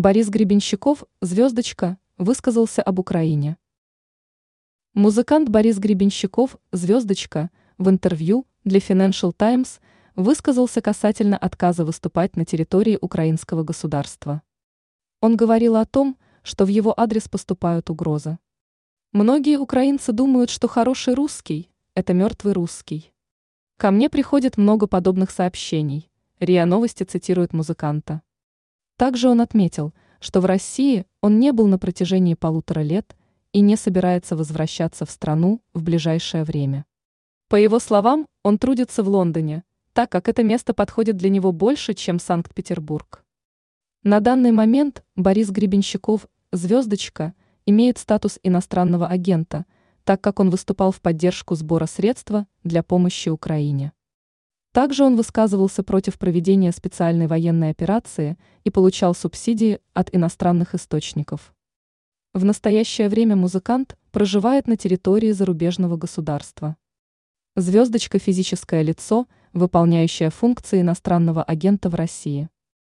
Борис Гребенщиков, звездочка, высказался об Украине. Музыкант Борис Гребенщиков, звездочка, в интервью для Financial Times высказался касательно отказа выступать на территории украинского государства. Он говорил о том, что в его адрес поступают угрозы. Многие украинцы думают, что хороший русский – это мертвый русский. Ко мне приходит много подобных сообщений. РИА Новости цитирует музыканта. Также он отметил, что в России он не был на протяжении полутора лет и не собирается возвращаться в страну в ближайшее время. По его словам, он трудится в Лондоне, так как это место подходит для него больше, чем Санкт-Петербург. На данный момент Борис Гребенщиков, звездочка, имеет статус иностранного агента, так как он выступал в поддержку сбора средства для помощи Украине. Также он высказывался против проведения специальной военной операции и получал субсидии от иностранных источников. В настоящее время музыкант проживает на территории зарубежного государства. Звездочка – физическое лицо, выполняющее функции иностранного агента в России.